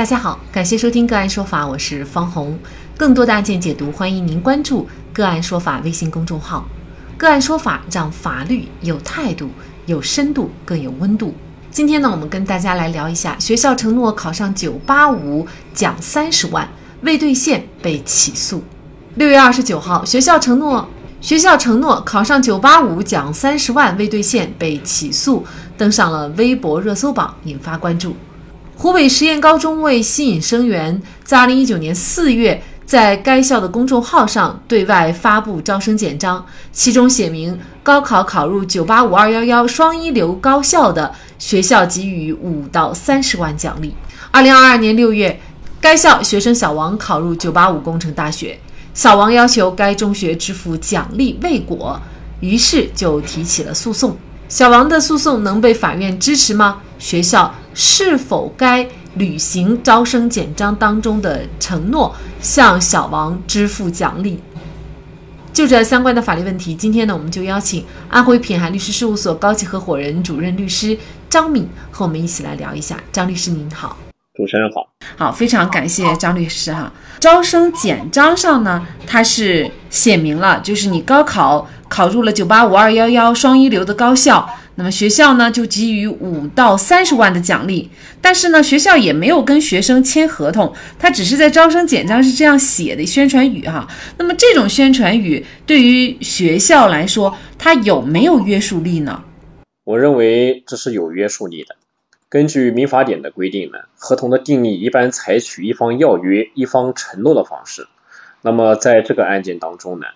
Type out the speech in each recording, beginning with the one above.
大家好，感谢收听个案说法，我是方红。更多的案件解读，欢迎您关注个案说法微信公众号。个案说法让法律有态度、有深度、更有温度。今天呢，我们跟大家来聊一下学校承诺考上九八五奖三十万未兑现被起诉。六月二十九号，学校承诺学校承诺考上九八五奖三十万未兑现被起诉，登上了微博热搜榜，引发关注。湖北实验高中为吸引生源，在二零一九年四月，在该校的公众号上对外发布招生简章，其中写明高考考入九八五二幺幺双一流高校的学校给予五到三十万奖励。二零二二年六月，该校学生小王考入九八五工程大学，小王要求该中学支付奖励未果，于是就提起了诉讼。小王的诉讼能被法院支持吗？学校？是否该履行招生简章当中的承诺，向小王支付奖励？就这相关的法律问题，今天呢，我们就邀请安徽品涵律师事务所高级合伙人、主任律师张敏和我们一起来聊一下。张律师您好，主持人好，好，非常感谢张律师哈。招生简章上呢，它是写明了，就是你高考考入了九八五二幺幺双一流的高校。那么学校呢就给予五到三十万的奖励，但是呢学校也没有跟学生签合同，他只是在招生简章是这样写的宣传语哈。那么这种宣传语对于学校来说，它有没有约束力呢？我认为这是有约束力的。根据民法典的规定呢，合同的订立一般采取一方要约一方承诺的方式。那么在这个案件当中呢，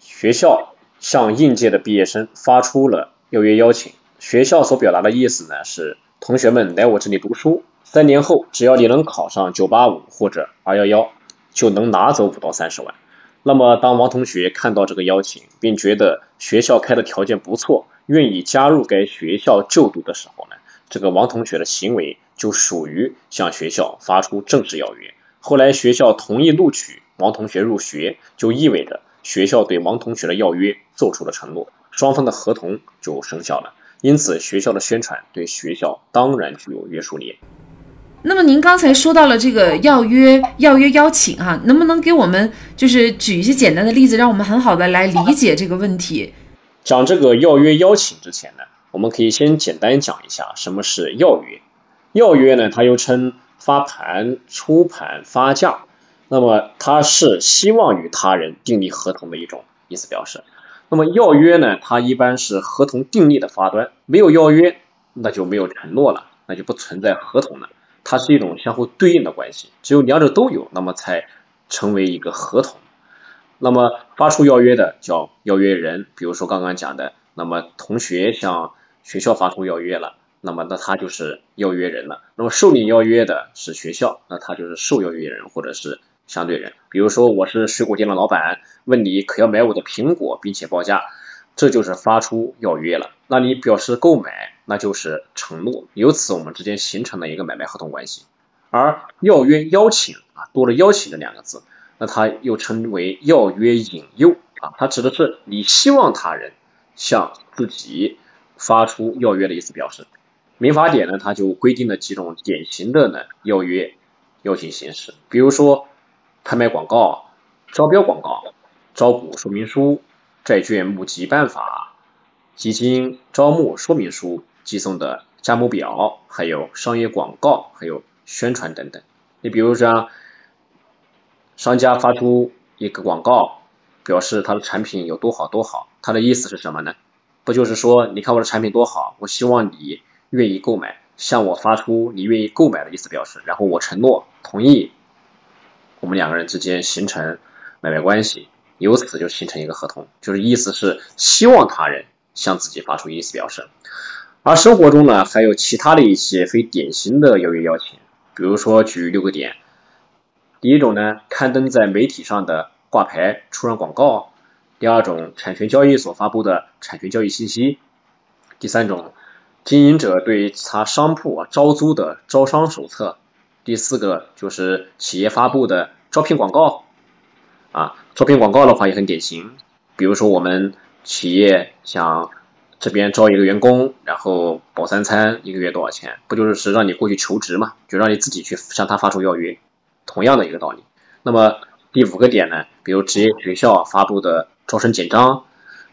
学校向应届的毕业生发出了要约邀请。学校所表达的意思呢是，同学们来我这里读书，三年后只要你能考上九八五或者二幺幺，就能拿走五到三十万。那么当王同学看到这个邀请，并觉得学校开的条件不错，愿意加入该学校就读的时候呢，这个王同学的行为就属于向学校发出正式邀约。后来学校同意录取王同学入学，就意味着学校对王同学的要约做出了承诺，双方的合同就生效了。因此，学校的宣传对学校当然具有约束力。那么，您刚才说到了这个要约、要约邀请，哈，能不能给我们就是举一些简单的例子，让我们很好的来理解这个问题？讲这个要约邀请之前呢，我们可以先简单讲一下什么是要约。要约呢，它又称发盘、出盘、发价，那么它是希望与他人订立合同的一种意思表示。那么要约呢？它一般是合同订立的发端，没有要约，那就没有承诺了，那就不存在合同了。它是一种相互对应的关系，只有两者都有，那么才成为一个合同。那么发出要约的叫要约人，比如说刚刚讲的，那么同学向学校发出要约了，那么那他就是要约人了。那么受理要约的是学校，那他就是受邀约人或者是。相对人，比如说我是水果店的老板，问你可要买我的苹果，并且报价，这就是发出要约了。那你表示购买，那就是承诺，由此我们之间形成了一个买卖合同关系。而要约邀请啊，多了邀请这两个字，那它又称为要约引诱啊，它指的是你希望他人向自己发出要约的意思表示。民法典呢，它就规定了几种典型的呢要约邀请形式，比如说。拍卖广告、招标广告、招股说明书、债券募集办法、基金招募说明书、寄送的价目表，还有商业广告，还有宣传等等。你比如说，商家发出一个广告，表示他的产品有多好多好，他的意思是什么呢？不就是说，你看我的产品多好，我希望你愿意购买，向我发出你愿意购买的意思表示，然后我承诺同意。我们两个人之间形成买卖关系，由此就形成一个合同，就是意思是希望他人向自己发出意思表示。而生活中呢，还有其他的一些非典型的邀约邀请，比如说举六个点。第一种呢，刊登在媒体上的挂牌出让广告；第二种，产权交易所发布的产权交易信息；第三种，经营者对其他商铺啊招租的招商手册。第四个就是企业发布的招聘广告啊，招聘广告的话也很典型，比如说我们企业想这边招一个员工，然后保三餐，一个月多少钱？不就是让你过去求职嘛？就让你自己去向他发出邀约，同样的一个道理。那么第五个点呢，比如职业学校发布的招生简章，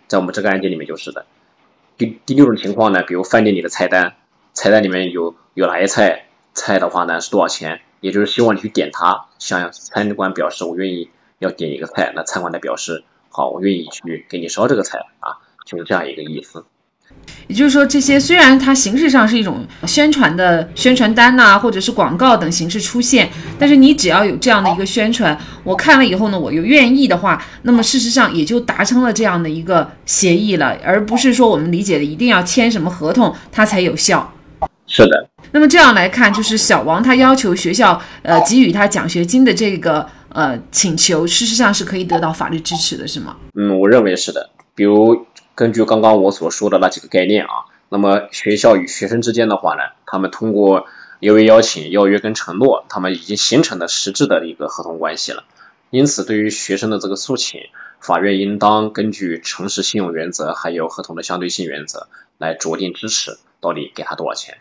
在我们这个案件里面就是的。第第六种情况呢，比如饭店里的菜单，菜单里面有有哪些菜，菜的话呢是多少钱？也就是希望你去点它，向餐馆表示我愿意要点一个菜，那餐馆的表示好，我愿意去给你烧这个菜啊，就是这样一个意思。也就是说，这些虽然它形式上是一种宣传的宣传单呐，或者是广告等形式出现，但是你只要有这样的一个宣传，我看了以后呢，我又愿意的话，那么事实上也就达成了这样的一个协议了，而不是说我们理解的一定要签什么合同它才有效。是的。那么这样来看，就是小王他要求学校呃给予他奖学金的这个呃请求，事实上是可以得到法律支持的，是吗？嗯，我认为是的。比如。根据刚刚我所说的那几个概念啊，那么学校与学生之间的话呢，他们通过邀约、邀请、邀约跟承诺，他们已经形成了实质的一个合同关系了。因此，对于学生的这个诉请，法院应当根据诚实信用原则，还有合同的相对性原则来酌定支持，到底给他多少钱。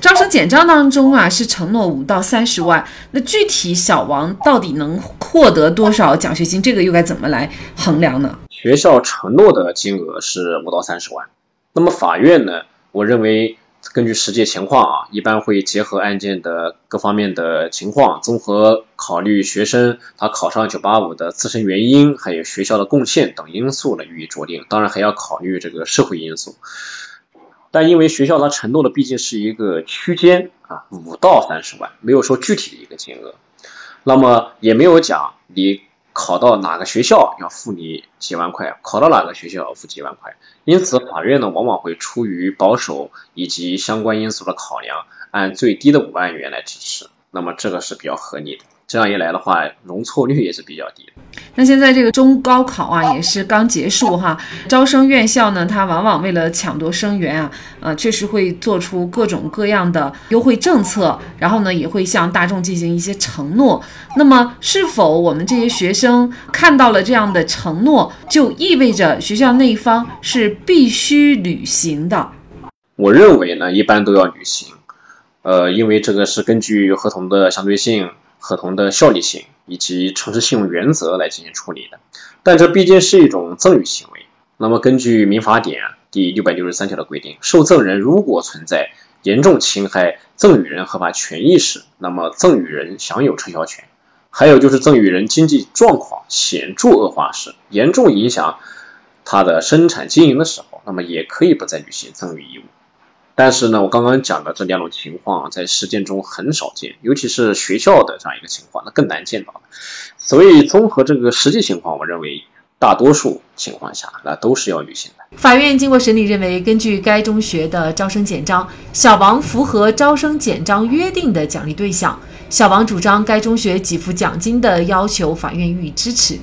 招生简章当中啊，是承诺五到三十万，那具体小王到底能获得多少奖学金？这个又该怎么来衡量呢？学校承诺的金额是五到三十万，那么法院呢？我认为根据实际情况啊，一般会结合案件的各方面的情况，综合考虑学生他考上九八五的自身原因，还有学校的贡献等因素来予以酌定，当然还要考虑这个社会因素。但因为学校它承诺的毕竟是一个区间啊，五到三十万，没有说具体的一个金额，那么也没有讲你考到哪个学校要付你几万块，考到哪个学校要付几万块，因此法院呢往往会出于保守以及相关因素的考量，按最低的五万元来支持，那么这个是比较合理的。这样一来的话，容错率也是比较低的。那现在这个中高考啊，也是刚结束哈，招生院校呢，它往往为了抢夺生源啊，呃，确实会做出各种各样的优惠政策，然后呢，也会向大众进行一些承诺。那么，是否我们这些学生看到了这样的承诺，就意味着学校那一方是必须履行的？我认为呢，一般都要履行，呃，因为这个是根据合同的相对性。合同的效力性以及诚实信用原则来进行处理的，但这毕竟是一种赠与行为。那么根据民法典第六百六十三条的规定，受赠人如果存在严重侵害赠与人合法权益时，那么赠与人享有撤销权。还有就是赠与人经济状况显著恶化时，严重影响他的生产经营的时候，那么也可以不再履行赠与义务。但是呢，我刚刚讲的这两种情况在实践中很少见，尤其是学校的这样一个情况，那更难见到。所以综合这个实际情况，我认为大多数情况下那都是要履行的。法院经过审理认为，根据该中学的招生简章，小王符合招生简章约定的奖励对象，小王主张该中学给付奖金的要求，法院予以支持。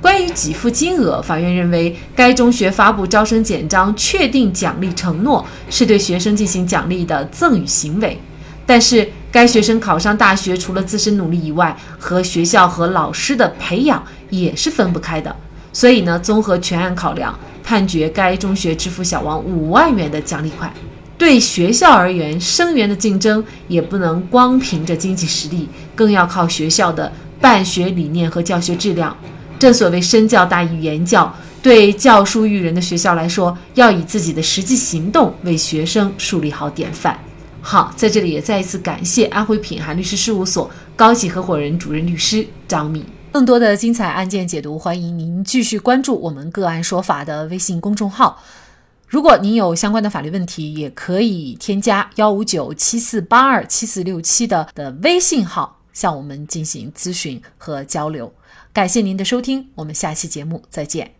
关于给付金额，法院认为该中学发布招生简章确定奖励承诺，是对学生进行奖励的赠与行为。但是，该学生考上大学，除了自身努力以外，和学校和老师的培养也是分不开的。所以呢，综合全案考量，判决该中学支付小王五万元的奖励款。对学校而言，生源的竞争也不能光凭着经济实力，更要靠学校的办学理念和教学质量。正所谓身教大于言教，对教书育人的学校来说，要以自己的实际行动为学生树立好典范。好，在这里也再一次感谢安徽品涵律师事务所高级合伙人、主任律师张敏。更多的精彩案件解读，欢迎您继续关注我们个案说法的微信公众号。如果您有相关的法律问题，也可以添加幺五九七四八二七四六七的的微信号向我们进行咨询和交流。感谢您的收听，我们下期节目再见。